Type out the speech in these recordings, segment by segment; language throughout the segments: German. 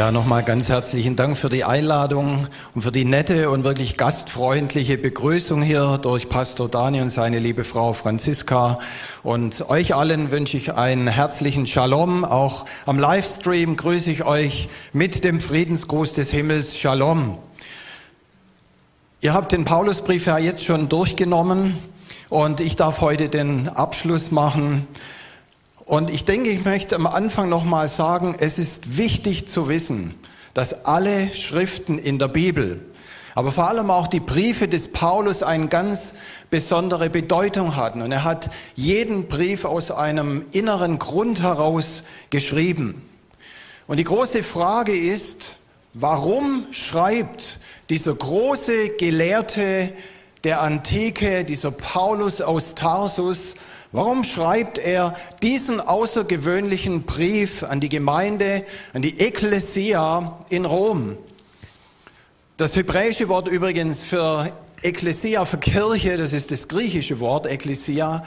Ja, nochmal ganz herzlichen Dank für die Einladung und für die nette und wirklich gastfreundliche Begrüßung hier durch Pastor Dani und seine liebe Frau Franziska. Und euch allen wünsche ich einen herzlichen Shalom. Auch am Livestream grüße ich euch mit dem Friedensgruß des Himmels. Shalom. Ihr habt den Paulusbrief ja jetzt schon durchgenommen und ich darf heute den Abschluss machen. Und ich denke, ich möchte am Anfang nochmal sagen, es ist wichtig zu wissen, dass alle Schriften in der Bibel, aber vor allem auch die Briefe des Paulus eine ganz besondere Bedeutung hatten. Und er hat jeden Brief aus einem inneren Grund heraus geschrieben. Und die große Frage ist, warum schreibt dieser große Gelehrte der Antike, dieser Paulus aus Tarsus, Warum schreibt er diesen außergewöhnlichen Brief an die Gemeinde, an die Ekklesia in Rom? Das hebräische Wort übrigens für Ekklesia, für Kirche, das ist das griechische Wort Ekklesia.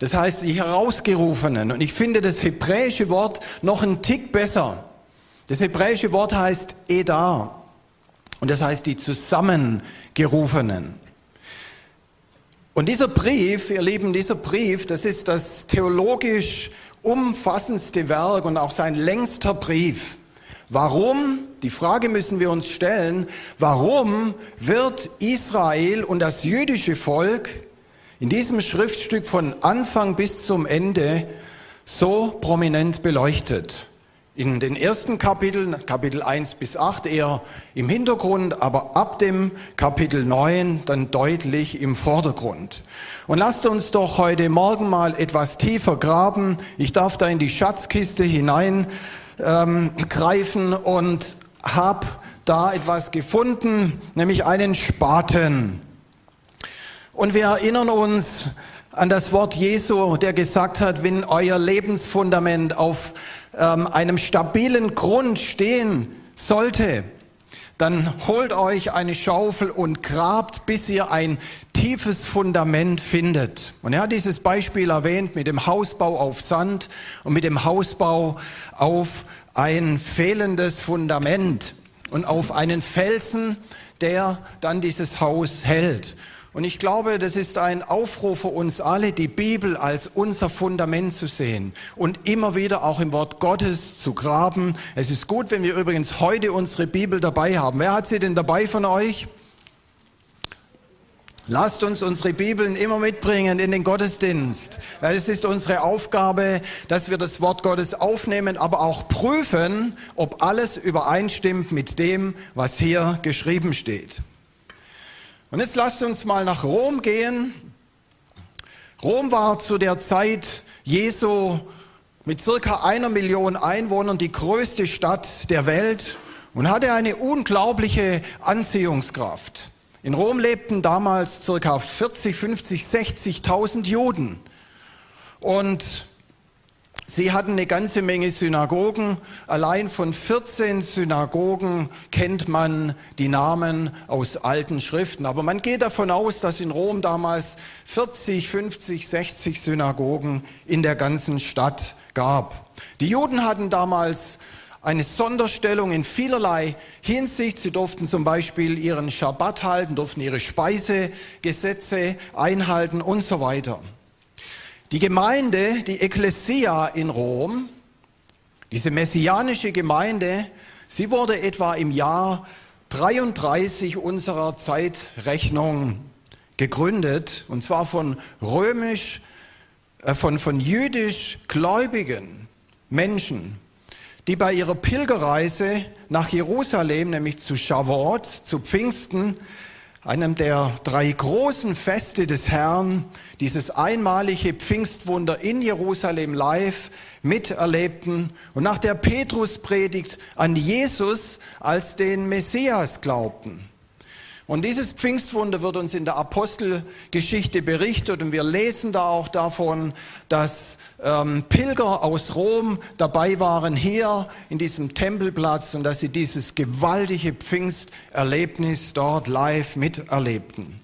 Das heißt die Herausgerufenen. Und ich finde das hebräische Wort noch einen Tick besser. Das hebräische Wort heißt Eda. Und das heißt die Zusammengerufenen. Und dieser Brief, ihr Lieben, dieser Brief, das ist das theologisch umfassendste Werk und auch sein längster Brief. Warum, die Frage müssen wir uns stellen, warum wird Israel und das jüdische Volk in diesem Schriftstück von Anfang bis zum Ende so prominent beleuchtet? In den ersten Kapiteln, Kapitel 1 bis 8 eher im Hintergrund, aber ab dem Kapitel 9 dann deutlich im Vordergrund. Und lasst uns doch heute Morgen mal etwas tiefer graben. Ich darf da in die Schatzkiste hinein ähm, und habe da etwas gefunden, nämlich einen Spaten. Und wir erinnern uns an das Wort Jesu, der gesagt hat, wenn euer Lebensfundament auf ähm, einem stabilen Grund stehen sollte, dann holt euch eine Schaufel und grabt, bis ihr ein tiefes Fundament findet. Und er hat dieses Beispiel erwähnt mit dem Hausbau auf Sand und mit dem Hausbau auf ein fehlendes Fundament und auf einen Felsen, der dann dieses Haus hält. Und ich glaube, das ist ein Aufruf für uns alle, die Bibel als unser Fundament zu sehen und immer wieder auch im Wort Gottes zu graben. Es ist gut, wenn wir übrigens heute unsere Bibel dabei haben. Wer hat sie denn dabei von euch? Lasst uns unsere Bibeln immer mitbringen in den Gottesdienst, weil es ist unsere Aufgabe, dass wir das Wort Gottes aufnehmen, aber auch prüfen, ob alles übereinstimmt mit dem, was hier geschrieben steht. Und jetzt lasst uns mal nach Rom gehen. Rom war zu der Zeit Jesu mit circa einer Million Einwohnern die größte Stadt der Welt und hatte eine unglaubliche Anziehungskraft. In Rom lebten damals circa 40, 50, 60.000 Juden. Und Sie hatten eine ganze Menge Synagogen. Allein von 14 Synagogen kennt man die Namen aus alten Schriften. Aber man geht davon aus, dass in Rom damals 40, 50, 60 Synagogen in der ganzen Stadt gab. Die Juden hatten damals eine Sonderstellung in vielerlei Hinsicht. Sie durften zum Beispiel ihren Schabbat halten, durften ihre Speisegesetze einhalten und so weiter. Die Gemeinde, die Ekklesia in Rom, diese messianische Gemeinde, sie wurde etwa im Jahr 33 unserer Zeitrechnung gegründet, und zwar von römisch, äh, von, von jüdisch gläubigen Menschen, die bei ihrer Pilgerreise nach Jerusalem, nämlich zu Shavuot, zu Pfingsten, einem der drei großen Feste des Herrn, dieses einmalige Pfingstwunder in Jerusalem live miterlebten und nach der Petruspredigt an Jesus als den Messias glaubten. Und dieses Pfingstwunder wird uns in der Apostelgeschichte berichtet und wir lesen da auch davon, dass ähm, Pilger aus Rom dabei waren hier in diesem Tempelplatz und dass sie dieses gewaltige Pfingsterlebnis dort live miterlebten.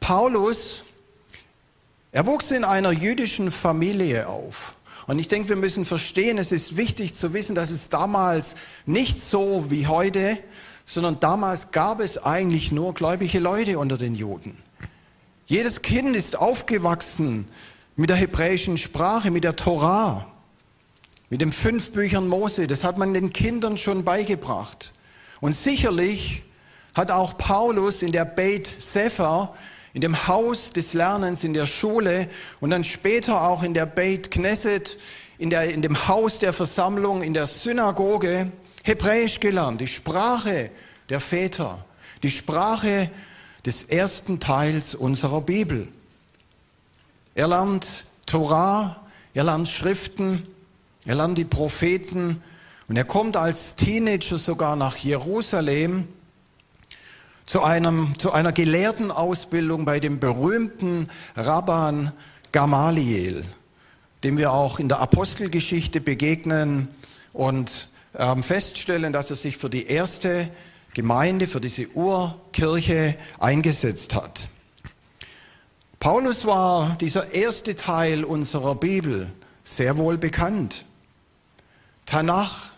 Paulus, er wuchs in einer jüdischen Familie auf Und ich denke, wir müssen verstehen, es ist wichtig zu wissen, dass es damals nicht so wie heute, sondern damals gab es eigentlich nur gläubige Leute unter den Juden. Jedes Kind ist aufgewachsen mit der hebräischen Sprache, mit der Torah, mit den fünf Büchern Mose. Das hat man den Kindern schon beigebracht. Und sicherlich hat auch Paulus in der Beit Sefer, in dem Haus des Lernens, in der Schule und dann später auch in der Beit Knesset, in, der, in dem Haus der Versammlung, in der Synagoge, Hebräisch gelernt, die Sprache der Väter, die Sprache des ersten Teils unserer Bibel. Er lernt Torah, er lernt Schriften, er lernt die Propheten und er kommt als Teenager sogar nach Jerusalem zu, einem, zu einer gelehrten Ausbildung bei dem berühmten Rabban Gamaliel, dem wir auch in der Apostelgeschichte begegnen und ähm, feststellen, dass er sich für die erste Gemeinde, für diese Urkirche eingesetzt hat. Paulus war dieser erste Teil unserer Bibel sehr wohl bekannt. Tanach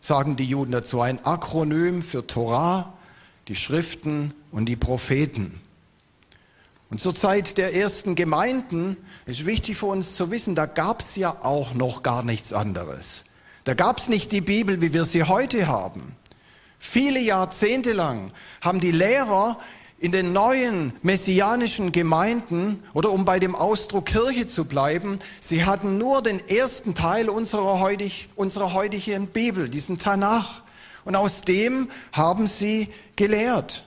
sagen die Juden dazu, ein Akronym für Torah, die Schriften und die Propheten. Und zur Zeit der ersten Gemeinden ist wichtig für uns zu wissen, da gab es ja auch noch gar nichts anderes. Da gab es nicht die Bibel, wie wir sie heute haben. Viele Jahrzehnte lang haben die Lehrer in den neuen messianischen Gemeinden oder um bei dem Ausdruck Kirche zu bleiben, sie hatten nur den ersten Teil unserer, heutig, unserer heutigen Bibel, diesen Tanach. Und aus dem haben sie gelehrt.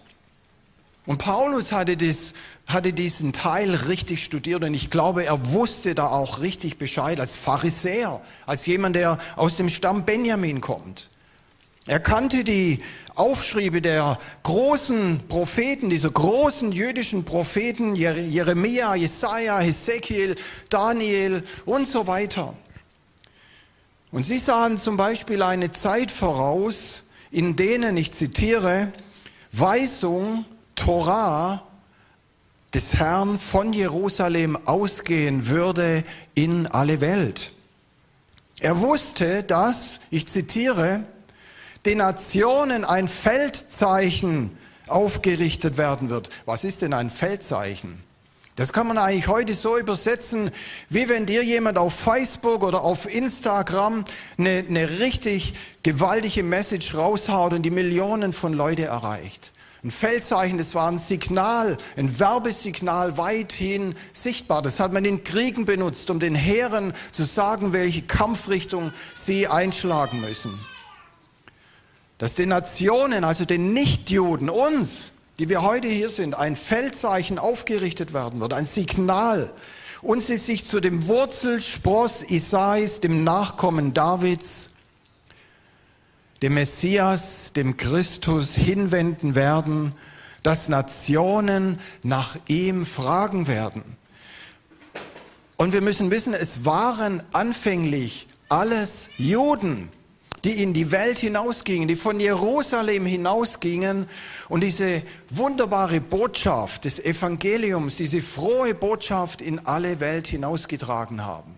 Und Paulus hatte, das, hatte diesen Teil richtig studiert und ich glaube, er wusste da auch richtig Bescheid als Pharisäer, als jemand, der aus dem Stamm Benjamin kommt. Er kannte die Aufschriebe der großen Propheten, dieser großen jüdischen Propheten, Jeremia, Jesaja, Hesekiel, Daniel und so weiter. Und sie sahen zum Beispiel eine Zeit voraus, in denen, ich zitiere, Weisung, Torah des Herrn von Jerusalem ausgehen würde in alle Welt. Er wusste, dass, ich zitiere, den Nationen ein Feldzeichen aufgerichtet werden wird. Was ist denn ein Feldzeichen? Das kann man eigentlich heute so übersetzen, wie wenn dir jemand auf Facebook oder auf Instagram eine, eine richtig gewaltige Message raushaut und die Millionen von Leute erreicht. Ein Feldzeichen, das war ein Signal, ein Werbesignal weithin sichtbar. Das hat man in Kriegen benutzt, um den Heeren zu sagen, welche Kampfrichtung sie einschlagen müssen dass den Nationen, also den Nichtjuden, uns, die wir heute hier sind, ein Feldzeichen aufgerichtet werden wird, ein Signal, und sie sich zu dem Wurzelspross Isais, dem Nachkommen Davids, dem Messias, dem Christus hinwenden werden, dass Nationen nach ihm fragen werden. Und wir müssen wissen, es waren anfänglich alles Juden die in die Welt hinausgingen, die von Jerusalem hinausgingen und diese wunderbare Botschaft des Evangeliums, diese frohe Botschaft in alle Welt hinausgetragen haben.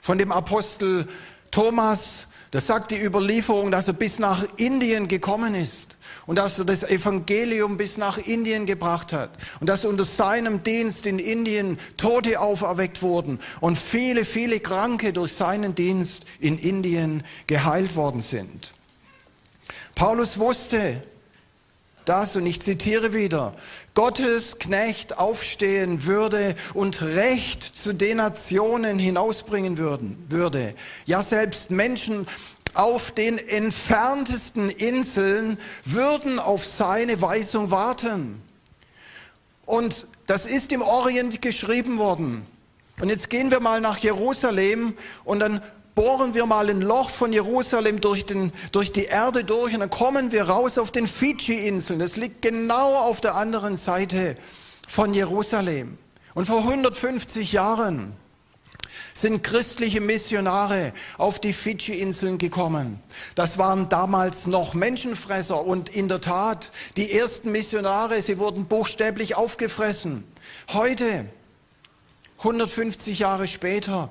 Von dem Apostel Thomas, das sagt die Überlieferung, dass er bis nach Indien gekommen ist und dass er das Evangelium bis nach Indien gebracht hat und dass unter seinem Dienst in Indien Tote auferweckt wurden und viele, viele Kranke durch seinen Dienst in Indien geheilt worden sind. Paulus wusste das, und ich zitiere wieder, Gottes Knecht aufstehen würde und Recht zu den Nationen hinausbringen würden, würde. Ja, selbst Menschen auf den entferntesten Inseln würden auf seine Weisung warten. Und das ist im Orient geschrieben worden. Und jetzt gehen wir mal nach Jerusalem und dann bohren wir mal ein Loch von Jerusalem durch, den, durch die Erde durch und dann kommen wir raus auf den Fidschi-Inseln. Das liegt genau auf der anderen Seite von Jerusalem. Und vor 150 Jahren sind christliche Missionare auf die Fidschi-Inseln gekommen. Das waren damals noch Menschenfresser und in der Tat, die ersten Missionare, sie wurden buchstäblich aufgefressen. Heute, 150 Jahre später,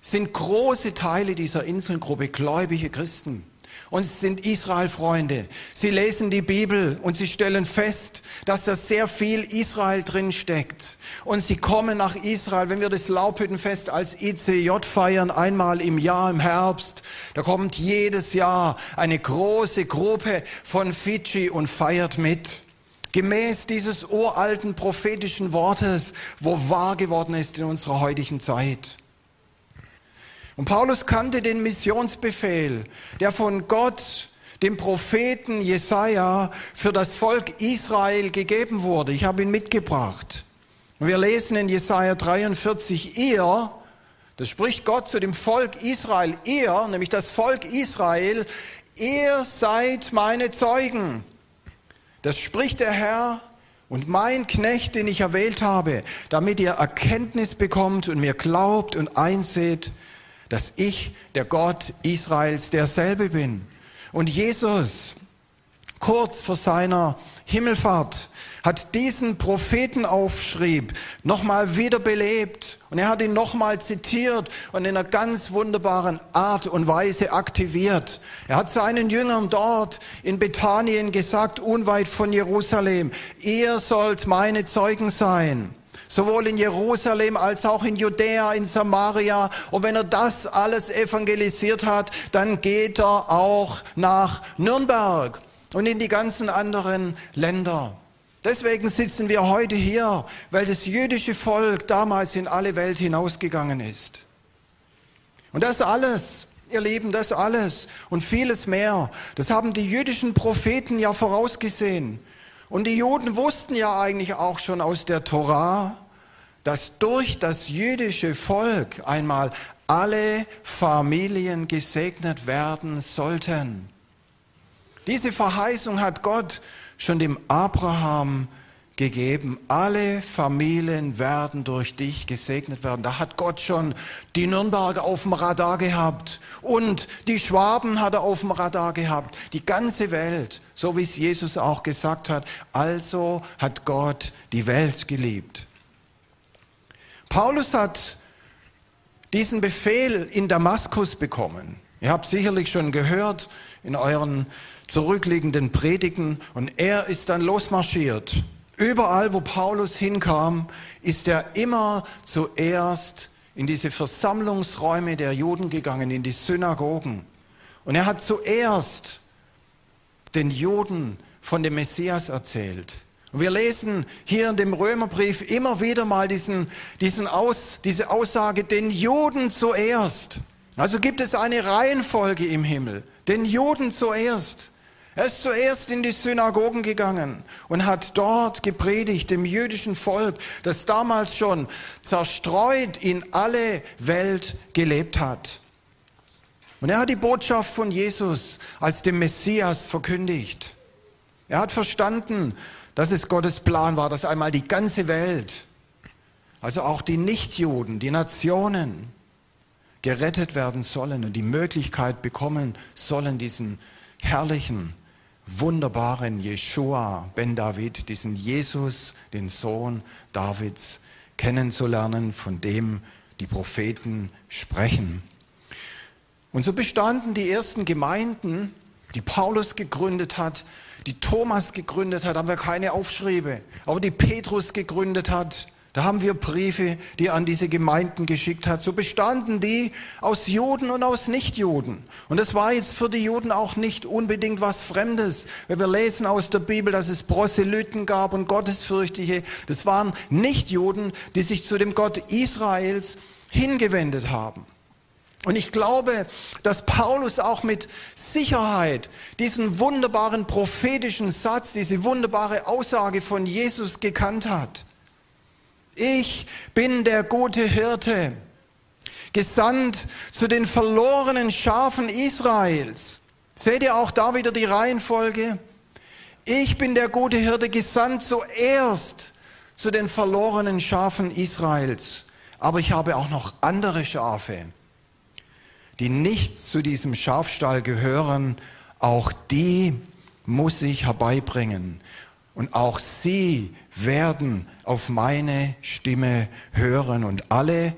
sind große Teile dieser Inselgruppe gläubige Christen. Und sie sind Israel-Freunde. Sie lesen die Bibel und sie stellen fest, dass da sehr viel Israel drin steckt. Und sie kommen nach Israel, wenn wir das Laubhüttenfest als ICJ feiern, einmal im Jahr im Herbst. Da kommt jedes Jahr eine große Gruppe von Fidschi und feiert mit. Gemäß dieses uralten prophetischen Wortes, wo wahr geworden ist in unserer heutigen Zeit. Und Paulus kannte den Missionsbefehl, der von Gott dem Propheten Jesaja für das Volk Israel gegeben wurde. Ich habe ihn mitgebracht. Und wir lesen in Jesaja 43, ihr, das spricht Gott zu dem Volk Israel, ihr, nämlich das Volk Israel, ihr seid meine Zeugen. Das spricht der Herr und mein Knecht, den ich erwählt habe, damit ihr Erkenntnis bekommt und mir glaubt und einseht, dass ich der Gott Israels derselbe bin. Und Jesus, kurz vor seiner Himmelfahrt, hat diesen Prophetenaufschrieb nochmal wiederbelebt und er hat ihn nochmal zitiert und in einer ganz wunderbaren Art und Weise aktiviert. Er hat seinen Jüngern dort in Bethanien gesagt, unweit von Jerusalem, ihr sollt meine Zeugen sein sowohl in Jerusalem als auch in Judäa, in Samaria. Und wenn er das alles evangelisiert hat, dann geht er auch nach Nürnberg und in die ganzen anderen Länder. Deswegen sitzen wir heute hier, weil das jüdische Volk damals in alle Welt hinausgegangen ist. Und das alles, ihr Lieben, das alles und vieles mehr, das haben die jüdischen Propheten ja vorausgesehen. Und die Juden wussten ja eigentlich auch schon aus der Torah, dass durch das jüdische Volk einmal alle Familien gesegnet werden sollten. Diese Verheißung hat Gott schon dem Abraham gegeben. Alle Familien werden durch dich gesegnet werden. Da hat Gott schon die Nürnberger auf dem Radar gehabt und die Schwaben hat er auf dem Radar gehabt. Die ganze Welt, so wie es Jesus auch gesagt hat. Also hat Gott die Welt geliebt. Paulus hat diesen Befehl in Damaskus bekommen. Ihr habt sicherlich schon gehört in euren zurückliegenden Predigen und er ist dann losmarschiert. Überall, wo Paulus hinkam, ist er immer zuerst in diese Versammlungsräume der Juden gegangen, in die Synagogen. Und er hat zuerst den Juden von dem Messias erzählt. Und wir lesen hier in dem Römerbrief immer wieder mal diesen, diesen Aus, diese Aussage, den Juden zuerst. Also gibt es eine Reihenfolge im Himmel. Den Juden zuerst. Er ist zuerst in die Synagogen gegangen und hat dort gepredigt dem jüdischen Volk, das damals schon zerstreut in alle Welt gelebt hat. Und er hat die Botschaft von Jesus als dem Messias verkündigt. Er hat verstanden, dass es Gottes Plan war, dass einmal die ganze Welt, also auch die Nichtjuden, die Nationen, gerettet werden sollen und die Möglichkeit bekommen sollen, diesen herrlichen wunderbaren Jeshua ben David, diesen Jesus, den Sohn Davids, kennenzulernen, von dem die Propheten sprechen. Und so bestanden die ersten Gemeinden, die Paulus gegründet hat, die Thomas gegründet hat, haben wir keine Aufschriebe, aber die Petrus gegründet hat, da haben wir Briefe, die er an diese Gemeinden geschickt hat. So bestanden die aus Juden und aus Nichtjuden. Und das war jetzt für die Juden auch nicht unbedingt was Fremdes. Wenn wir lesen aus der Bibel, dass es Proselyten gab und Gottesfürchtige, das waren Nichtjuden, die sich zu dem Gott Israels hingewendet haben. Und ich glaube, dass Paulus auch mit Sicherheit diesen wunderbaren prophetischen Satz, diese wunderbare Aussage von Jesus gekannt hat ich bin der gute Hirte, gesandt zu den verlorenen Schafen Israels. Seht ihr auch da wieder die Reihenfolge? Ich bin der gute Hirte, gesandt zuerst zu den verlorenen Schafen Israels. Aber ich habe auch noch andere Schafe, die nicht zu diesem Schafstall gehören. Auch die muss ich herbeibringen. Und auch sie werden auf meine Stimme hören und alle,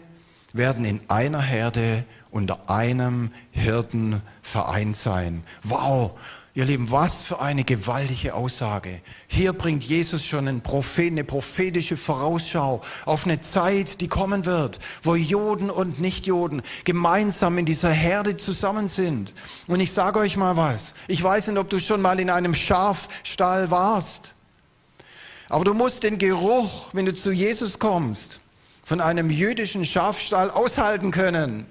werden in einer Herde unter einem Hirten vereint sein. Wow, Ihr Lieben, was für eine gewaltige Aussage. Hier bringt Jesus schon einen Prophet, eine prophetische Vorausschau auf eine Zeit, die kommen wird, wo Juden und Nichtjuden gemeinsam in dieser Herde zusammen sind. Und ich sage euch mal was. Ich weiß nicht, ob du schon mal in einem Schafstall warst. Aber du musst den Geruch, wenn du zu Jesus kommst, von einem jüdischen Schafstall aushalten können.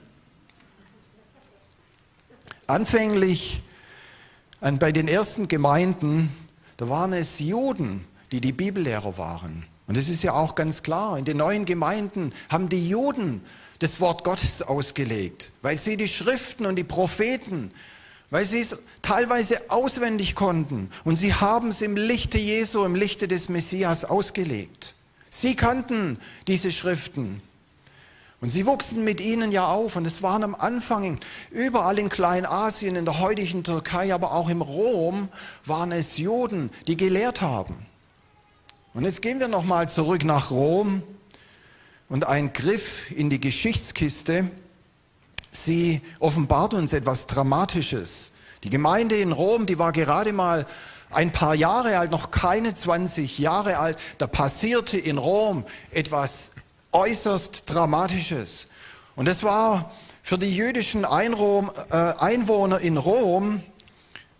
Anfänglich und bei den ersten Gemeinden, da waren es Juden, die die Bibellehrer waren. Und das ist ja auch ganz klar. In den neuen Gemeinden haben die Juden das Wort Gottes ausgelegt, weil sie die Schriften und die Propheten, weil sie es teilweise auswendig konnten. Und sie haben es im Lichte Jesu, im Lichte des Messias ausgelegt. Sie kannten diese Schriften. Und sie wuchsen mit ihnen ja auf und es waren am Anfang überall in Kleinasien, in der heutigen Türkei, aber auch im Rom waren es Juden, die gelehrt haben. Und jetzt gehen wir nochmal zurück nach Rom und ein Griff in die Geschichtskiste. Sie offenbart uns etwas Dramatisches. Die Gemeinde in Rom, die war gerade mal ein paar Jahre alt, noch keine 20 Jahre alt. Da passierte in Rom etwas äußerst Dramatisches. Und es war für die jüdischen äh, Einwohner in Rom,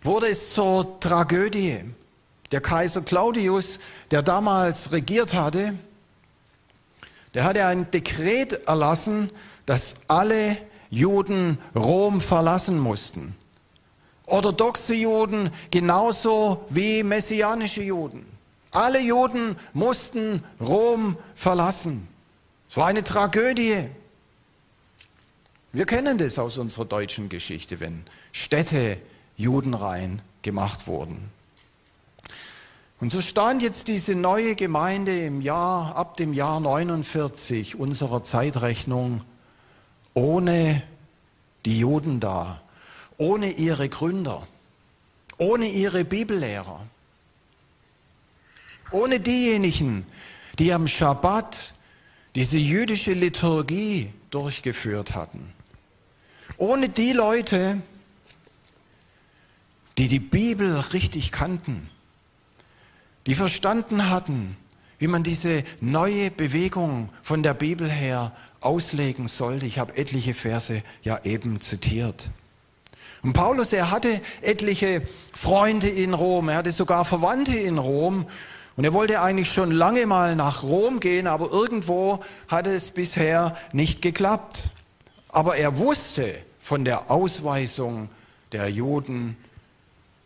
wurde es zur Tragödie. Der Kaiser Claudius, der damals regiert hatte, der hatte ein Dekret erlassen, dass alle Juden Rom verlassen mussten. Orthodoxe Juden genauso wie messianische Juden. Alle Juden mussten Rom verlassen. Es war eine Tragödie. Wir kennen das aus unserer deutschen Geschichte, wenn Städte judenrein gemacht wurden. Und so stand jetzt diese neue Gemeinde im Jahr, ab dem Jahr 49 unserer Zeitrechnung ohne die Juden da, ohne ihre Gründer, ohne ihre Bibellehrer, ohne diejenigen, die am Schabbat diese jüdische Liturgie durchgeführt hatten. Ohne die Leute, die die Bibel richtig kannten, die verstanden hatten, wie man diese neue Bewegung von der Bibel her auslegen sollte. Ich habe etliche Verse ja eben zitiert. Und Paulus, er hatte etliche Freunde in Rom, er hatte sogar Verwandte in Rom und er wollte eigentlich schon lange mal nach Rom gehen, aber irgendwo hatte es bisher nicht geklappt. Aber er wusste von der Ausweisung der Juden,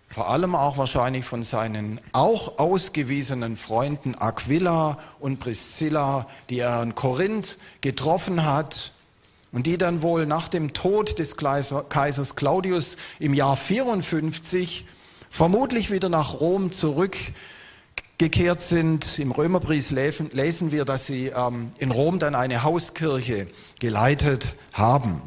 vor allem auch wahrscheinlich von seinen auch ausgewiesenen Freunden Aquila und Priscilla, die er in Korinth getroffen hat und die dann wohl nach dem Tod des Kaisers Claudius im Jahr 54 vermutlich wieder nach Rom zurück gekehrt sind. Im Römerbrief lesen wir, dass sie ähm, in Rom dann eine Hauskirche geleitet haben.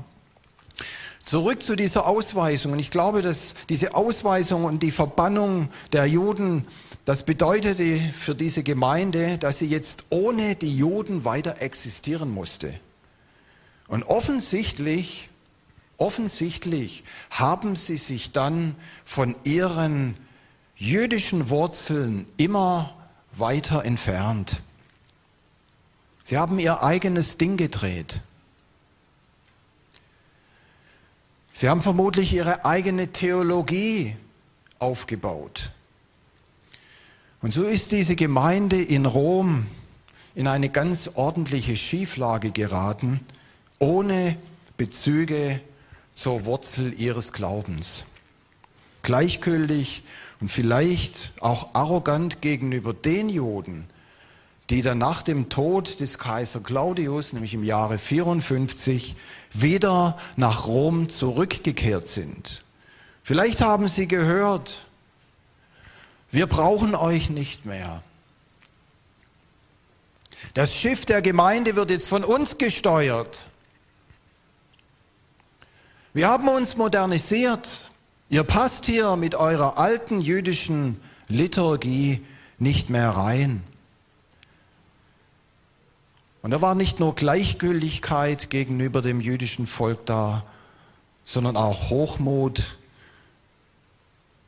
Zurück zu dieser Ausweisung. Und ich glaube, dass diese Ausweisung und die Verbannung der Juden, das bedeutete für diese Gemeinde, dass sie jetzt ohne die Juden weiter existieren musste. Und offensichtlich, offensichtlich haben sie sich dann von ihren jüdischen Wurzeln immer weiter entfernt. Sie haben ihr eigenes Ding gedreht. Sie haben vermutlich ihre eigene Theologie aufgebaut. Und so ist diese Gemeinde in Rom in eine ganz ordentliche Schieflage geraten, ohne Bezüge zur Wurzel ihres Glaubens. Gleichgültig und vielleicht auch arrogant gegenüber den Juden, die dann nach dem Tod des Kaiser Claudius, nämlich im Jahre 54, wieder nach Rom zurückgekehrt sind. Vielleicht haben sie gehört, wir brauchen euch nicht mehr. Das Schiff der Gemeinde wird jetzt von uns gesteuert. Wir haben uns modernisiert. Ihr passt hier mit eurer alten jüdischen Liturgie nicht mehr rein. Und da war nicht nur Gleichgültigkeit gegenüber dem jüdischen Volk da, sondern auch Hochmut.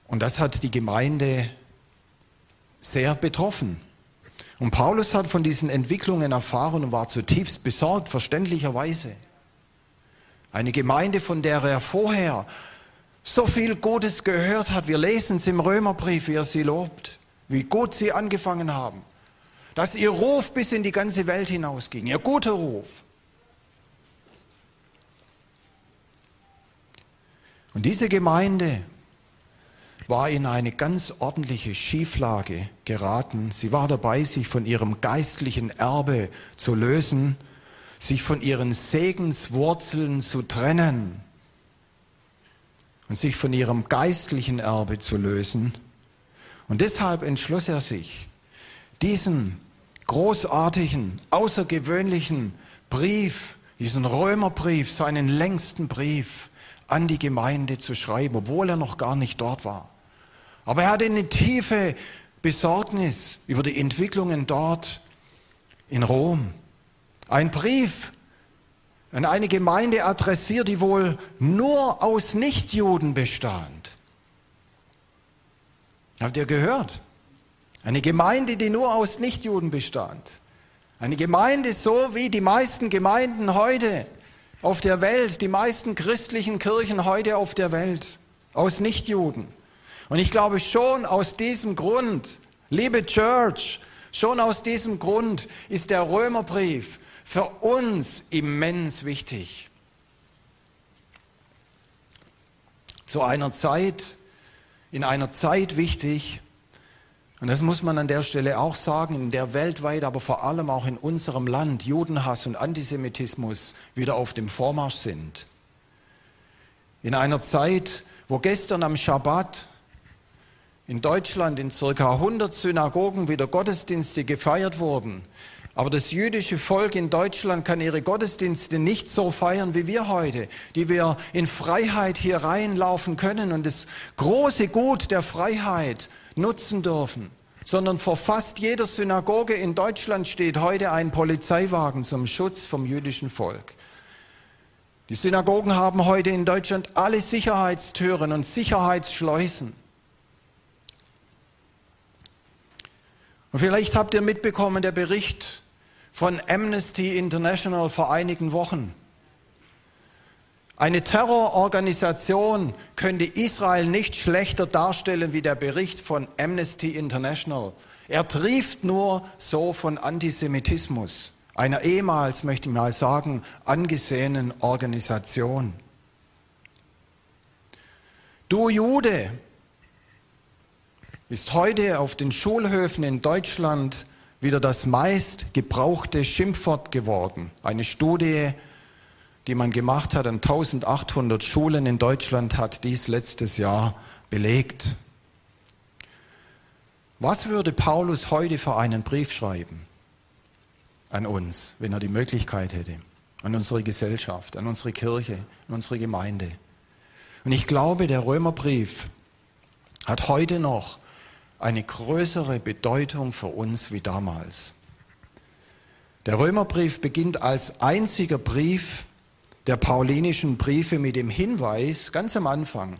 Und das hat die Gemeinde sehr betroffen. Und Paulus hat von diesen Entwicklungen erfahren und war zutiefst besorgt, verständlicherweise. Eine Gemeinde, von der er vorher so viel Gutes gehört hat. Wir lesen es im Römerbrief, wie er sie lobt, wie gut sie angefangen haben. Dass ihr Ruf bis in die ganze Welt hinausging, ihr guter Ruf. Und diese Gemeinde war in eine ganz ordentliche Schieflage geraten. Sie war dabei, sich von ihrem geistlichen Erbe zu lösen, sich von ihren Segenswurzeln zu trennen und sich von ihrem geistlichen Erbe zu lösen. Und deshalb entschloss er sich, diesen großartigen, außergewöhnlichen Brief, diesen Römerbrief, seinen längsten Brief an die Gemeinde zu schreiben, obwohl er noch gar nicht dort war. Aber er hatte eine tiefe Besorgnis über die Entwicklungen dort in Rom. Ein Brief an eine Gemeinde adressiert, die wohl nur aus Nichtjuden bestand. Habt ihr gehört? Eine Gemeinde, die nur aus Nichtjuden bestand. Eine Gemeinde so wie die meisten Gemeinden heute auf der Welt, die meisten christlichen Kirchen heute auf der Welt, aus Nichtjuden. Und ich glaube schon aus diesem Grund, liebe Church, schon aus diesem Grund ist der Römerbrief für uns immens wichtig. Zu einer Zeit, in einer Zeit wichtig, und das muss man an der Stelle auch sagen, in der weltweit, aber vor allem auch in unserem Land Judenhass und Antisemitismus wieder auf dem Vormarsch sind. In einer Zeit, wo gestern am Schabbat in Deutschland in circa 100 Synagogen wieder Gottesdienste gefeiert wurden, aber das jüdische Volk in Deutschland kann ihre Gottesdienste nicht so feiern wie wir heute, die wir in Freiheit hier reinlaufen können und das große Gut der Freiheit nutzen dürfen, sondern vor fast jeder Synagoge in Deutschland steht heute ein Polizeiwagen zum Schutz vom jüdischen Volk. Die Synagogen haben heute in Deutschland alle Sicherheitstüren und Sicherheitsschleusen. Und vielleicht habt ihr mitbekommen, der Bericht von Amnesty International vor einigen Wochen. Eine Terrororganisation könnte Israel nicht schlechter darstellen wie der Bericht von Amnesty International. Er trieft nur so von Antisemitismus, einer ehemals, möchte ich mal sagen, angesehenen Organisation. Du Jude ist heute auf den Schulhöfen in Deutschland wieder das meist gebrauchte Schimpfwort geworden. Eine Studie die man gemacht hat an 1800 Schulen in Deutschland, hat dies letztes Jahr belegt. Was würde Paulus heute für einen Brief schreiben an uns, wenn er die Möglichkeit hätte, an unsere Gesellschaft, an unsere Kirche, an unsere Gemeinde? Und ich glaube, der Römerbrief hat heute noch eine größere Bedeutung für uns wie damals. Der Römerbrief beginnt als einziger Brief der paulinischen Briefe mit dem Hinweis ganz am Anfang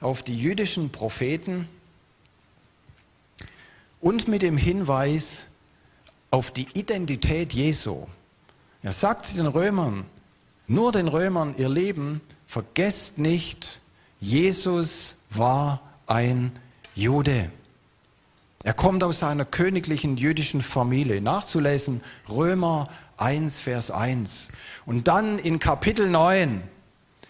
auf die jüdischen Propheten und mit dem Hinweis auf die Identität Jesu. Er sagt den Römern, nur den Römern, ihr Leben, vergesst nicht, Jesus war ein Jude. Er kommt aus einer königlichen jüdischen Familie. Nachzulesen Römer 1, Vers 1. Und dann in Kapitel 9,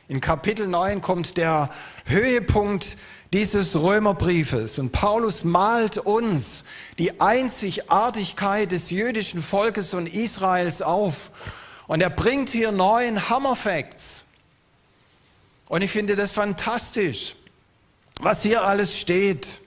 in Kapitel 9 kommt der Höhepunkt dieses Römerbriefes. Und Paulus malt uns die Einzigartigkeit des jüdischen Volkes und Israels auf. Und er bringt hier neun Hammerfacts. Und ich finde das fantastisch, was hier alles steht.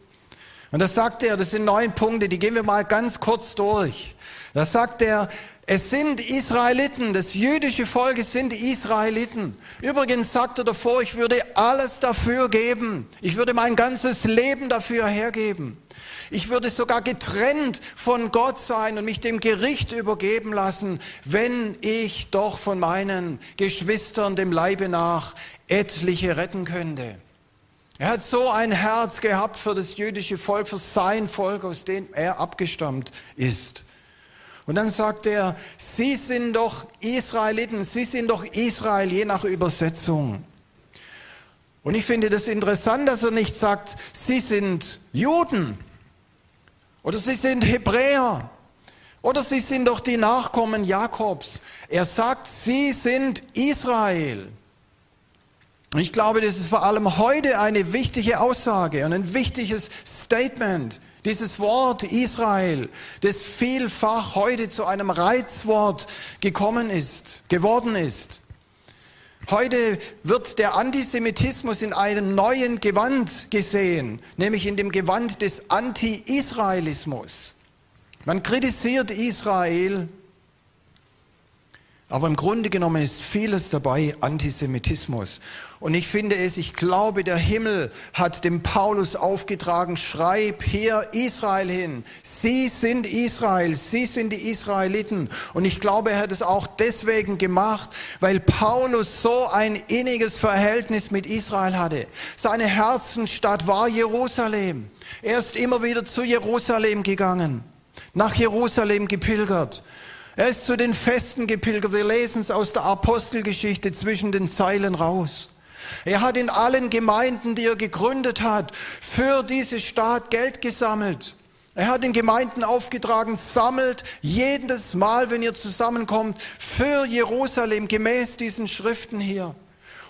Und das sagt er, das sind neun Punkte, die gehen wir mal ganz kurz durch. Das sagt er, es sind Israeliten, das jüdische Volk sind Israeliten. Übrigens sagt er davor, ich würde alles dafür geben. Ich würde mein ganzes Leben dafür hergeben. Ich würde sogar getrennt von Gott sein und mich dem Gericht übergeben lassen, wenn ich doch von meinen Geschwistern dem Leibe nach etliche retten könnte. Er hat so ein Herz gehabt für das jüdische Volk, für sein Volk, aus dem er abgestammt ist. Und dann sagt er, Sie sind doch Israeliten, Sie sind doch Israel, je nach Übersetzung. Und ich finde das interessant, dass er nicht sagt, Sie sind Juden oder Sie sind Hebräer oder Sie sind doch die Nachkommen Jakobs. Er sagt, Sie sind Israel. Ich glaube, das ist vor allem heute eine wichtige Aussage und ein wichtiges Statement. Dieses Wort Israel, das vielfach heute zu einem Reizwort gekommen ist, geworden ist. Heute wird der Antisemitismus in einem neuen Gewand gesehen, nämlich in dem Gewand des Anti-Israelismus. Man kritisiert Israel, aber im Grunde genommen ist vieles dabei Antisemitismus. Und ich finde es, ich glaube, der Himmel hat dem Paulus aufgetragen, schreib hier Israel hin. Sie sind Israel, sie sind die Israeliten. Und ich glaube, er hat es auch deswegen gemacht, weil Paulus so ein inniges Verhältnis mit Israel hatte. Seine Herzenstadt war Jerusalem. Er ist immer wieder zu Jerusalem gegangen, nach Jerusalem gepilgert. Er ist zu den Festen gepilgert. Wir lesen es aus der Apostelgeschichte zwischen den Zeilen raus. Er hat in allen Gemeinden, die er gegründet hat, für diese Staat Geld gesammelt. Er hat den Gemeinden aufgetragen, sammelt jedes Mal, wenn ihr zusammenkommt, für Jerusalem gemäß diesen Schriften hier.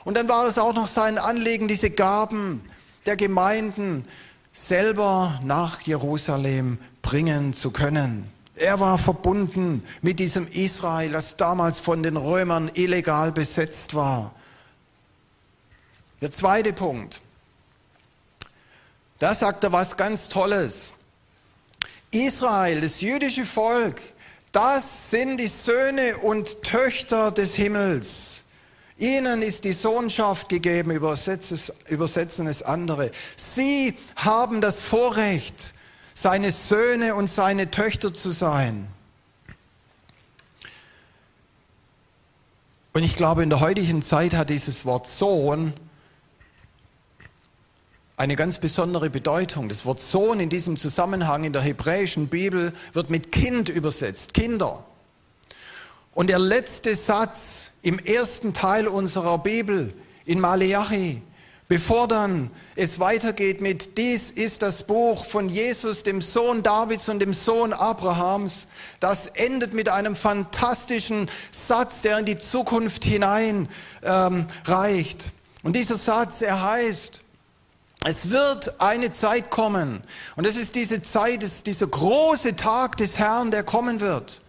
Und dann war es auch noch sein Anliegen, diese Gaben der Gemeinden selber nach Jerusalem bringen zu können. Er war verbunden mit diesem Israel, das damals von den Römern illegal besetzt war. Der zweite Punkt. Da sagt er was ganz Tolles. Israel, das jüdische Volk, das sind die Söhne und Töchter des Himmels. Ihnen ist die Sohnschaft gegeben, übersetzen es andere. Sie haben das Vorrecht, seine Söhne und seine Töchter zu sein. Und ich glaube, in der heutigen Zeit hat dieses Wort Sohn eine ganz besondere Bedeutung. Das Wort Sohn in diesem Zusammenhang in der hebräischen Bibel wird mit Kind übersetzt, Kinder. Und der letzte Satz im ersten Teil unserer Bibel in Maleachi, bevor dann es weitergeht mit dies ist das Buch von Jesus, dem Sohn Davids und dem Sohn Abrahams, das endet mit einem fantastischen Satz, der in die Zukunft hinein ähm, reicht. Und dieser Satz, er heißt, es wird eine Zeit kommen, und es ist diese Zeit, ist dieser große Tag des Herrn, der kommen wird,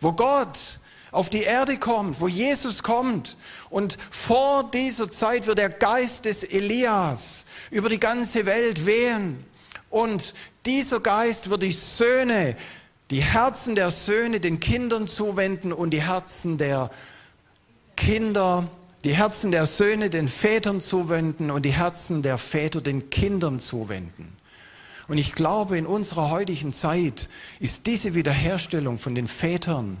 wo Gott auf die Erde kommt, wo Jesus kommt. Und vor dieser Zeit wird der Geist des Elias über die ganze Welt wehen. Und dieser Geist wird die Söhne, die Herzen der Söhne den Kindern zuwenden und die Herzen der Kinder die Herzen der Söhne den Vätern zuwenden und die Herzen der Väter den Kindern zuwenden. Und ich glaube, in unserer heutigen Zeit ist diese Wiederherstellung von den Vätern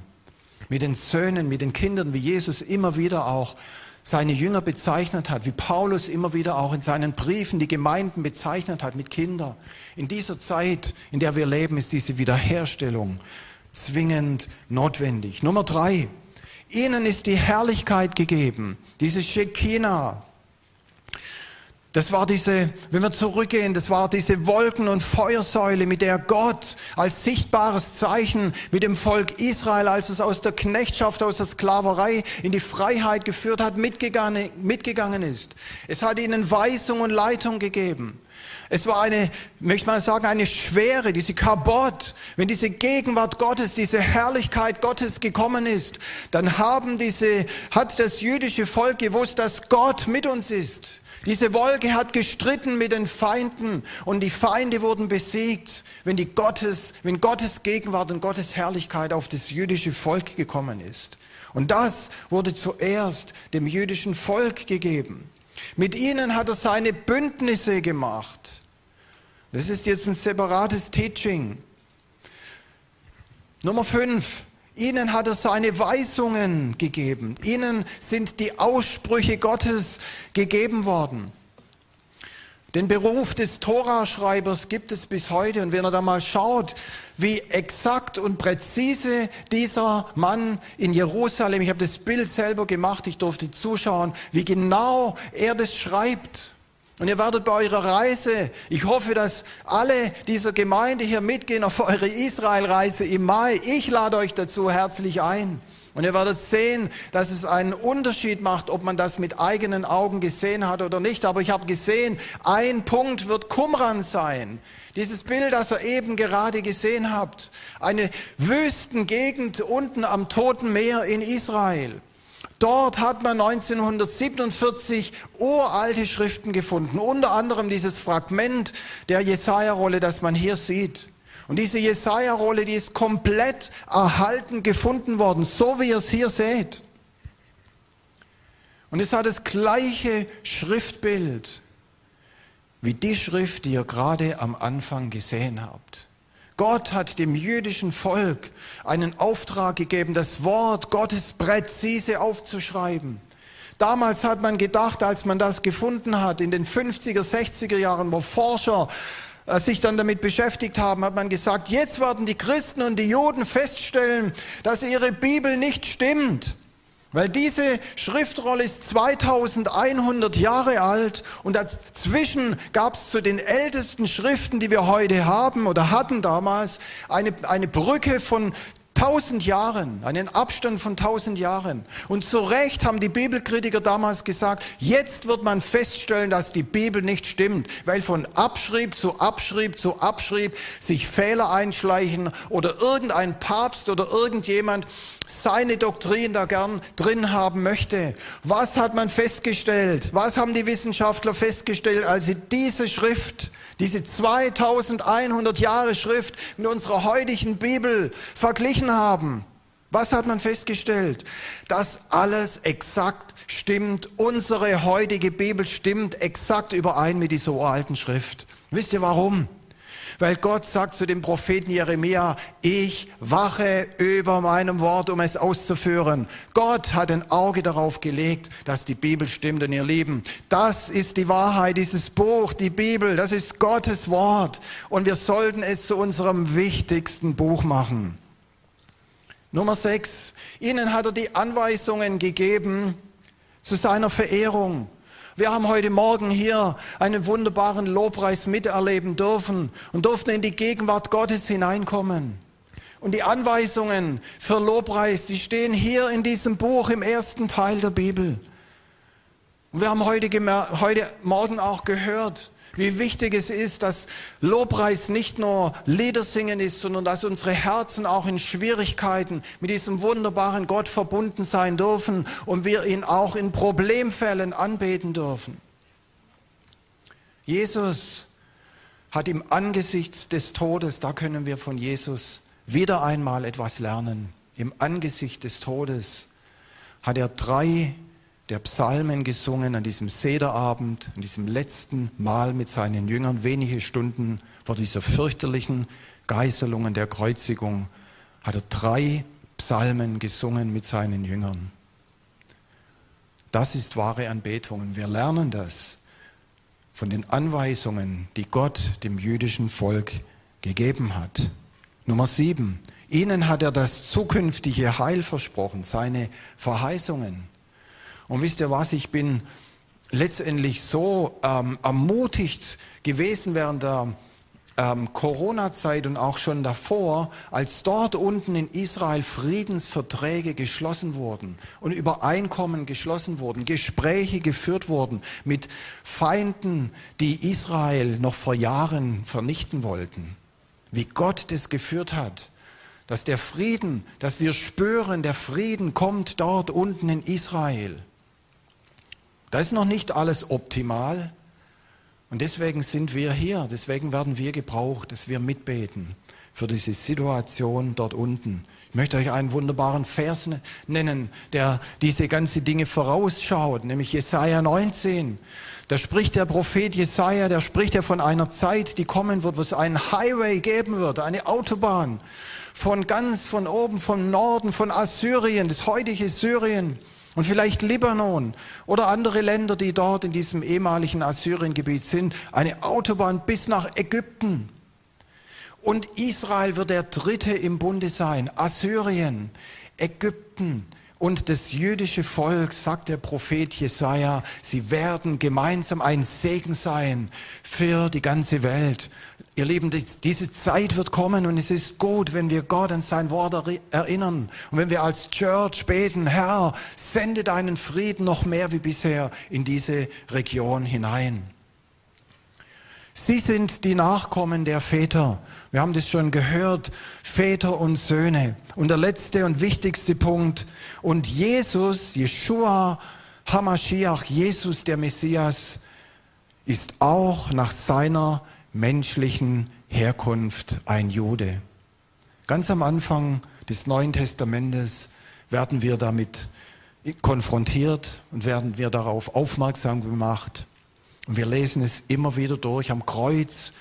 mit den Söhnen, mit den Kindern, wie Jesus immer wieder auch seine Jünger bezeichnet hat, wie Paulus immer wieder auch in seinen Briefen die Gemeinden bezeichnet hat mit Kindern. In dieser Zeit, in der wir leben, ist diese Wiederherstellung zwingend notwendig. Nummer drei, Ihnen ist die Herrlichkeit gegeben, diese Shekinah. Das war diese, wenn wir zurückgehen, das war diese Wolken- und Feuersäule, mit der Gott als sichtbares Zeichen mit dem Volk Israel, als es aus der Knechtschaft, aus der Sklaverei in die Freiheit geführt hat, mitgegangen, mitgegangen ist. Es hat ihnen Weisung und Leitung gegeben. Es war eine, möchte man sagen, eine Schwere, diese Kabot. Wenn diese Gegenwart Gottes, diese Herrlichkeit Gottes gekommen ist, dann haben diese, hat das jüdische Volk gewusst, dass Gott mit uns ist. Diese Wolke hat gestritten mit den Feinden und die Feinde wurden besiegt, wenn, die Gottes, wenn Gottes Gegenwart und Gottes Herrlichkeit auf das jüdische Volk gekommen ist. Und das wurde zuerst dem jüdischen Volk gegeben. Mit ihnen hat er seine Bündnisse gemacht. Das ist jetzt ein separates Teaching. Nummer fünf. Ihnen hat er seine Weisungen gegeben. Ihnen sind die Aussprüche Gottes gegeben worden. Den Beruf des Toraschreibers gibt es bis heute. Und wenn er da mal schaut, wie exakt und präzise dieser Mann in Jerusalem, ich habe das Bild selber gemacht, ich durfte zuschauen, wie genau er das schreibt. Und ihr werdet bei eurer Reise, ich hoffe, dass alle dieser Gemeinde hier mitgehen auf eure Israelreise im Mai. Ich lade euch dazu herzlich ein. Und ihr werdet sehen, dass es einen Unterschied macht, ob man das mit eigenen Augen gesehen hat oder nicht. Aber ich habe gesehen, ein Punkt wird Qumran sein. Dieses Bild, das ihr eben gerade gesehen habt. Eine Wüstengegend unten am Toten Meer in Israel. Dort hat man 1947 uralte Schriften gefunden, unter anderem dieses Fragment der Jesaja-Rolle, das man hier sieht. Und diese Jesaja-Rolle, die ist komplett erhalten gefunden worden, so wie ihr es hier seht. Und es hat das gleiche Schriftbild wie die Schrift, die ihr gerade am Anfang gesehen habt. Gott hat dem jüdischen Volk einen Auftrag gegeben, das Wort Gottes präzise aufzuschreiben. Damals hat man gedacht, als man das gefunden hat, in den 50er, 60er Jahren, wo Forscher äh, sich dann damit beschäftigt haben, hat man gesagt, jetzt werden die Christen und die Juden feststellen, dass ihre Bibel nicht stimmt. Weil diese Schriftrolle ist 2100 Jahre alt und dazwischen gab es zu den ältesten Schriften, die wir heute haben oder hatten damals, eine, eine Brücke von tausend Jahren, einen Abstand von tausend Jahren. Und zu Recht haben die Bibelkritiker damals gesagt, jetzt wird man feststellen, dass die Bibel nicht stimmt, weil von Abschrieb zu Abschrieb zu Abschrieb sich Fehler einschleichen oder irgendein Papst oder irgendjemand seine Doktrin da gern drin haben möchte. Was hat man festgestellt? Was haben die Wissenschaftler festgestellt, als sie diese Schrift diese 2100 Jahre Schrift mit unserer heutigen Bibel verglichen haben. Was hat man festgestellt? Dass alles exakt stimmt. Unsere heutige Bibel stimmt exakt überein mit dieser uralten Schrift. Wisst ihr warum? Weil Gott sagt zu dem Propheten Jeremia, ich wache über meinem Wort, um es auszuführen. Gott hat ein Auge darauf gelegt, dass die Bibel stimmt. Und ihr Lieben, das ist die Wahrheit, dieses Buch, die Bibel, das ist Gottes Wort. Und wir sollten es zu unserem wichtigsten Buch machen. Nummer sechs. Ihnen hat er die Anweisungen gegeben zu seiner Verehrung. Wir haben heute Morgen hier einen wunderbaren Lobpreis miterleben dürfen und durften in die Gegenwart Gottes hineinkommen. Und die Anweisungen für Lobpreis, die stehen hier in diesem Buch im ersten Teil der Bibel. Und wir haben heute, heute Morgen auch gehört, wie wichtig es ist, dass Lobpreis nicht nur Liedersingen ist, sondern dass unsere Herzen auch in Schwierigkeiten mit diesem wunderbaren Gott verbunden sein dürfen und wir ihn auch in Problemfällen anbeten dürfen. Jesus hat im Angesicht des Todes, da können wir von Jesus wieder einmal etwas lernen. Im Angesicht des Todes hat er drei der Psalmen gesungen an diesem Sederabend, an diesem letzten Mal mit seinen Jüngern, wenige Stunden vor dieser fürchterlichen Geißelung und der Kreuzigung, hat er drei Psalmen gesungen mit seinen Jüngern. Das ist wahre Anbetung und wir lernen das von den Anweisungen, die Gott dem jüdischen Volk gegeben hat. Nummer sieben. Ihnen hat er das zukünftige Heil versprochen, seine Verheißungen. Und wisst ihr was, ich bin letztendlich so ähm, ermutigt gewesen während der ähm, Corona-Zeit und auch schon davor, als dort unten in Israel Friedensverträge geschlossen wurden und Übereinkommen geschlossen wurden, Gespräche geführt wurden mit Feinden, die Israel noch vor Jahren vernichten wollten. Wie Gott das geführt hat dass der Frieden, dass wir spüren, der Frieden kommt dort unten in Israel. Da ist noch nicht alles optimal. Und deswegen sind wir hier, deswegen werden wir gebraucht, dass wir mitbeten für diese Situation dort unten. Ich möchte euch einen wunderbaren Vers nennen, der diese ganze Dinge vorausschaut, nämlich Jesaja 19. Da spricht der Prophet Jesaja, der spricht ja von einer Zeit, die kommen wird, wo es einen Highway geben wird, eine Autobahn von ganz von oben, vom Norden, von Assyrien, das heutige Syrien und vielleicht Libanon oder andere Länder, die dort in diesem ehemaligen Assyriengebiet sind, eine Autobahn bis nach Ägypten. Und Israel wird der dritte im Bunde sein, Assyrien, Ägypten, und das jüdische Volk, sagt der Prophet Jesaja, sie werden gemeinsam ein Segen sein für die ganze Welt. Ihr Lieben, diese Zeit wird kommen und es ist gut, wenn wir Gott an sein Wort erinnern und wenn wir als Church beten, Herr, sende deinen Frieden noch mehr wie bisher in diese Region hinein. Sie sind die Nachkommen der Väter. Wir haben das schon gehört, Väter und Söhne. Und der letzte und wichtigste Punkt. Und Jesus, Jeshua, Hamashiach, Jesus der Messias, ist auch nach seiner menschlichen Herkunft ein Jude. Ganz am Anfang des Neuen Testamentes werden wir damit konfrontiert und werden wir darauf aufmerksam gemacht. Und wir lesen es immer wieder durch. Am Kreuz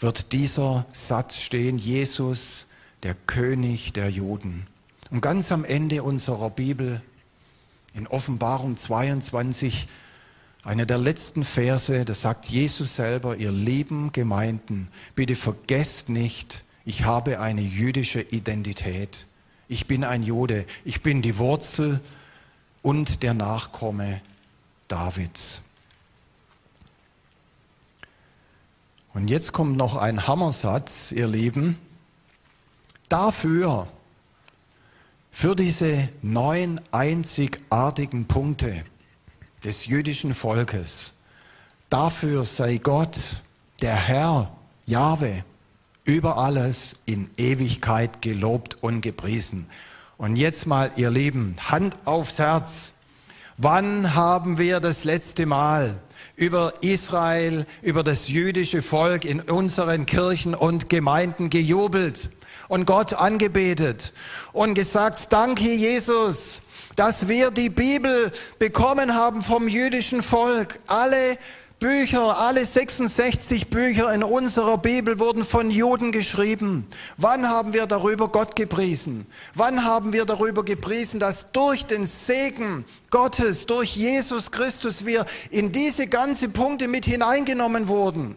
wird dieser Satz stehen, Jesus, der König der Juden. Und ganz am Ende unserer Bibel, in Offenbarung 22, einer der letzten Verse, da sagt Jesus selber, ihr lieben Gemeinden, bitte vergesst nicht, ich habe eine jüdische Identität. Ich bin ein Jude, ich bin die Wurzel und der Nachkomme Davids. Und jetzt kommt noch ein Hammersatz, ihr Lieben. Dafür, für diese neun einzigartigen Punkte des jüdischen Volkes, dafür sei Gott, der Herr, Jahwe, über alles in Ewigkeit gelobt und gepriesen. Und jetzt mal, ihr Lieben, Hand aufs Herz. Wann haben wir das letzte Mal über Israel, über das jüdische Volk in unseren Kirchen und Gemeinden gejubelt und Gott angebetet und gesagt, danke Jesus, dass wir die Bibel bekommen haben vom jüdischen Volk. Alle Bücher, alle 66 Bücher in unserer Bibel wurden von Juden geschrieben. Wann haben wir darüber Gott gepriesen? Wann haben wir darüber gepriesen, dass durch den Segen Gottes, durch Jesus Christus wir in diese ganzen Punkte mit hineingenommen wurden?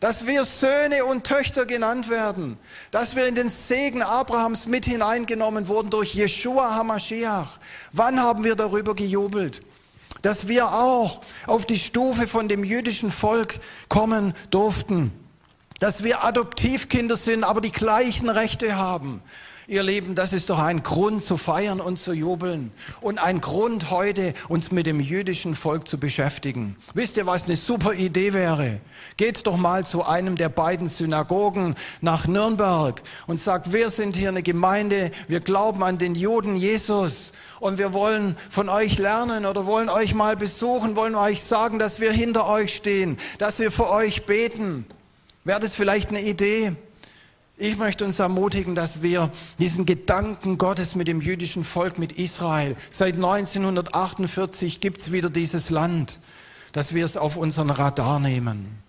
Dass wir Söhne und Töchter genannt werden, dass wir in den Segen Abrahams mit hineingenommen wurden durch Jeshua Hamashiach. Wann haben wir darüber gejubelt? dass wir auch auf die Stufe von dem jüdischen Volk kommen durften, dass wir Adoptivkinder sind, aber die gleichen Rechte haben. Ihr Lieben, das ist doch ein Grund zu feiern und zu jubeln und ein Grund heute, uns mit dem jüdischen Volk zu beschäftigen. Wisst ihr, was eine super Idee wäre? Geht doch mal zu einem der beiden Synagogen nach Nürnberg und sagt, wir sind hier eine Gemeinde, wir glauben an den Juden Jesus und wir wollen von euch lernen oder wollen euch mal besuchen, wollen euch sagen, dass wir hinter euch stehen, dass wir für euch beten. Wäre das vielleicht eine Idee? Ich möchte uns ermutigen, dass wir diesen Gedanken Gottes mit dem jüdischen Volk, mit Israel, seit 1948 gibt's wieder dieses Land, dass wir es auf unseren Radar nehmen.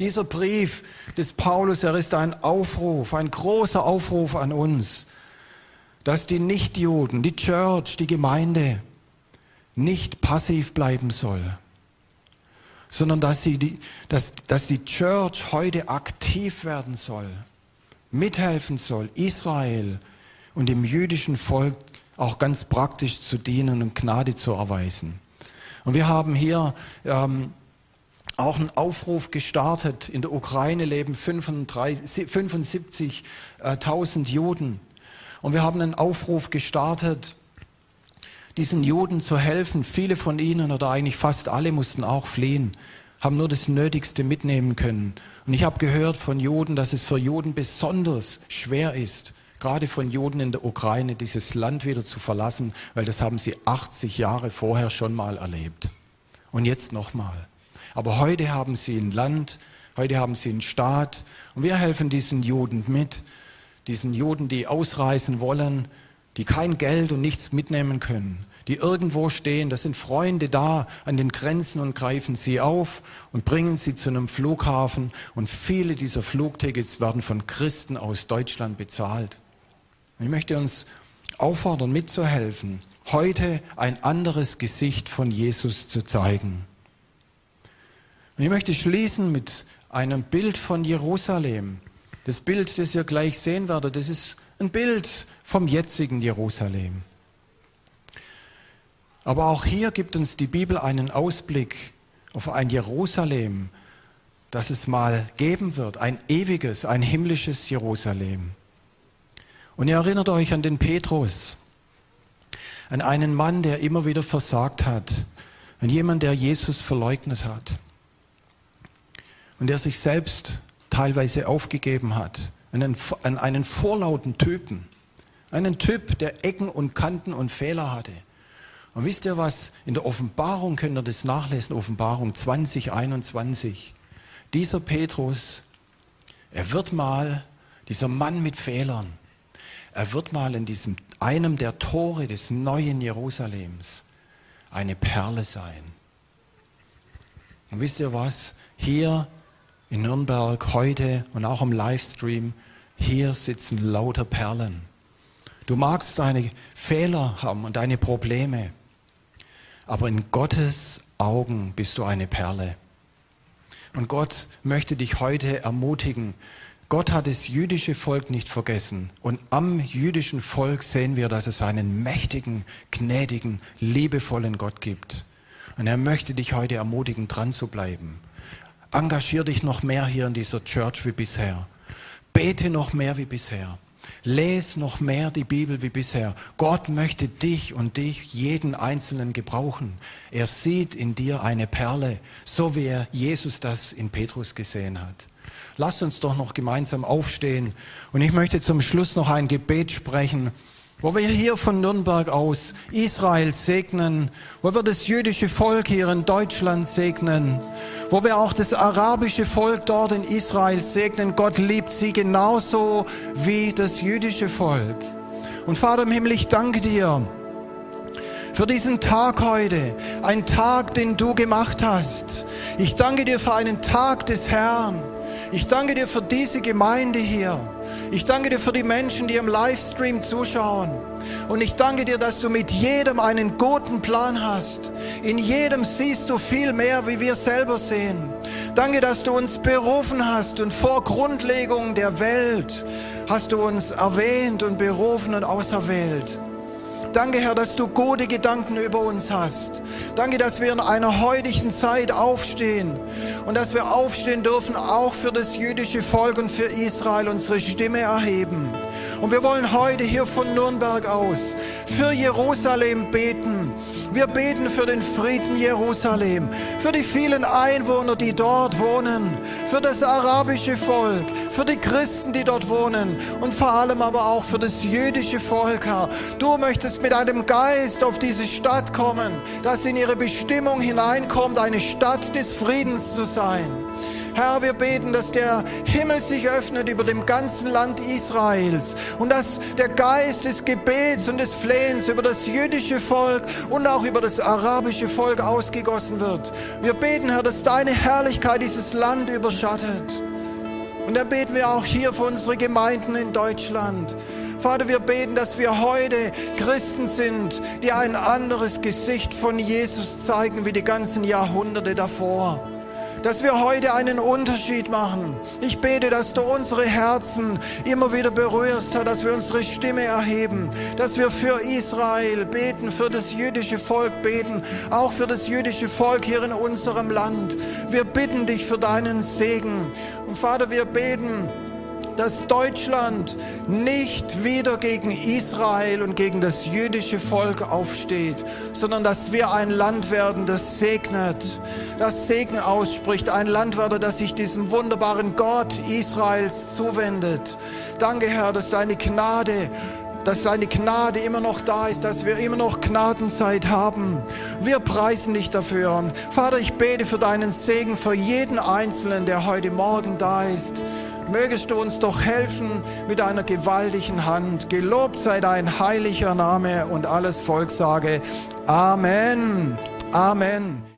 Dieser Brief des Paulus, er ist ein Aufruf, ein großer Aufruf an uns, dass die Nichtjuden, die Church, die Gemeinde nicht passiv bleiben soll, sondern dass, sie dass, dass die Church heute aktiv werden soll mithelfen soll, Israel und dem jüdischen Volk auch ganz praktisch zu dienen und Gnade zu erweisen. Und wir haben hier ähm, auch einen Aufruf gestartet. In der Ukraine leben 75.000 Juden. Und wir haben einen Aufruf gestartet, diesen Juden zu helfen. Viele von ihnen oder eigentlich fast alle mussten auch fliehen haben nur das Nötigste mitnehmen können. Und ich habe gehört von Juden, dass es für Juden besonders schwer ist, gerade von Juden in der Ukraine, dieses Land wieder zu verlassen, weil das haben sie 80 Jahre vorher schon mal erlebt. Und jetzt nochmal. Aber heute haben sie ein Land, heute haben sie einen Staat und wir helfen diesen Juden mit, diesen Juden, die ausreisen wollen, die kein Geld und nichts mitnehmen können, die irgendwo stehen, da sind Freunde da an den Grenzen und greifen sie auf und bringen sie zu einem Flughafen und viele dieser Flugtickets werden von Christen aus Deutschland bezahlt. Ich möchte uns auffordern, mitzuhelfen, heute ein anderes Gesicht von Jesus zu zeigen. Und ich möchte schließen mit einem Bild von Jerusalem. Das Bild, das ihr gleich sehen werdet, das ist ein Bild vom jetzigen Jerusalem. Aber auch hier gibt uns die Bibel einen Ausblick auf ein Jerusalem, das es mal geben wird, ein ewiges, ein himmlisches Jerusalem. Und ihr erinnert euch an den Petrus, an einen Mann, der immer wieder versagt hat, an jemanden, der Jesus verleugnet hat und der sich selbst teilweise aufgegeben hat, an einen, einen vorlauten Typen, einen Typ, der Ecken und Kanten und Fehler hatte. Und wisst ihr was? In der Offenbarung könnt ihr das nachlesen, Offenbarung 2021. Dieser Petrus, er wird mal, dieser Mann mit Fehlern, er wird mal in diesem, einem der Tore des neuen Jerusalems eine Perle sein. Und wisst ihr was? Hier in Nürnberg heute und auch im Livestream, hier sitzen lauter Perlen. Du magst deine Fehler haben und deine Probleme, aber in Gottes Augen bist du eine Perle. Und Gott möchte dich heute ermutigen. Gott hat das jüdische Volk nicht vergessen. Und am jüdischen Volk sehen wir, dass es einen mächtigen, gnädigen, liebevollen Gott gibt. Und er möchte dich heute ermutigen, dran zu bleiben. Engagier dich noch mehr hier in dieser Church wie bisher. Bete noch mehr wie bisher. Les noch mehr die Bibel wie bisher. Gott möchte dich und dich, jeden Einzelnen gebrauchen. Er sieht in dir eine Perle, so wie er Jesus das in Petrus gesehen hat. Lasst uns doch noch gemeinsam aufstehen. Und ich möchte zum Schluss noch ein Gebet sprechen wo wir hier von Nürnberg aus Israel segnen, wo wir das jüdische Volk hier in Deutschland segnen, wo wir auch das arabische Volk dort in Israel segnen. Gott liebt sie genauso wie das jüdische Volk. Und Vater im Himmel, ich danke dir für diesen Tag heute, ein Tag, den du gemacht hast. Ich danke dir für einen Tag des Herrn. Ich danke dir für diese Gemeinde hier. Ich danke dir für die Menschen, die im Livestream zuschauen. Und ich danke dir, dass du mit jedem einen guten Plan hast. In jedem siehst du viel mehr, wie wir selber sehen. Danke, dass du uns berufen hast und vor Grundlegung der Welt hast du uns erwähnt und berufen und auserwählt. Danke, Herr, dass du gute Gedanken über uns hast. Danke, dass wir in einer heutigen Zeit aufstehen und dass wir aufstehen dürfen, auch für das jüdische Volk und für Israel unsere Stimme erheben. Und wir wollen heute hier von Nürnberg aus für Jerusalem beten. Wir beten für den Frieden Jerusalem, für die vielen Einwohner, die dort wohnen, für das arabische Volk, für die Christen, die dort wohnen und vor allem aber auch für das jüdische Volk, Herr. Du möchtest mit einem Geist auf diese Stadt kommen, dass in ihre Bestimmung hineinkommt, eine Stadt des Friedens zu sein. Herr, wir beten, dass der Himmel sich öffnet über dem ganzen Land Israels und dass der Geist des Gebets und des Flehens über das jüdische Volk und auch über das arabische Volk ausgegossen wird. Wir beten, Herr, dass deine Herrlichkeit dieses Land überschattet. Und dann beten wir auch hier für unsere Gemeinden in Deutschland. Vater, wir beten, dass wir heute Christen sind, die ein anderes Gesicht von Jesus zeigen wie die ganzen Jahrhunderte davor dass wir heute einen Unterschied machen. Ich bete, dass du unsere Herzen immer wieder berührst, Herr, dass wir unsere Stimme erheben, dass wir für Israel beten, für das jüdische Volk beten, auch für das jüdische Volk hier in unserem Land. Wir bitten dich für deinen Segen. Und Vater, wir beten, dass Deutschland nicht wieder gegen Israel und gegen das jüdische Volk aufsteht, sondern dass wir ein Land werden, das segnet, das Segen ausspricht, ein Land werden, das sich diesem wunderbaren Gott Israels zuwendet. Danke, Herr, dass deine Gnade dass deine Gnade immer noch da ist, dass wir immer noch Gnadenzeit haben. Wir preisen dich dafür. Vater, ich bete für deinen Segen für jeden Einzelnen, der heute Morgen da ist. Mögest du uns doch helfen mit einer gewaltigen Hand. Gelobt sei dein heiliger Name und alles Volk sage Amen. Amen.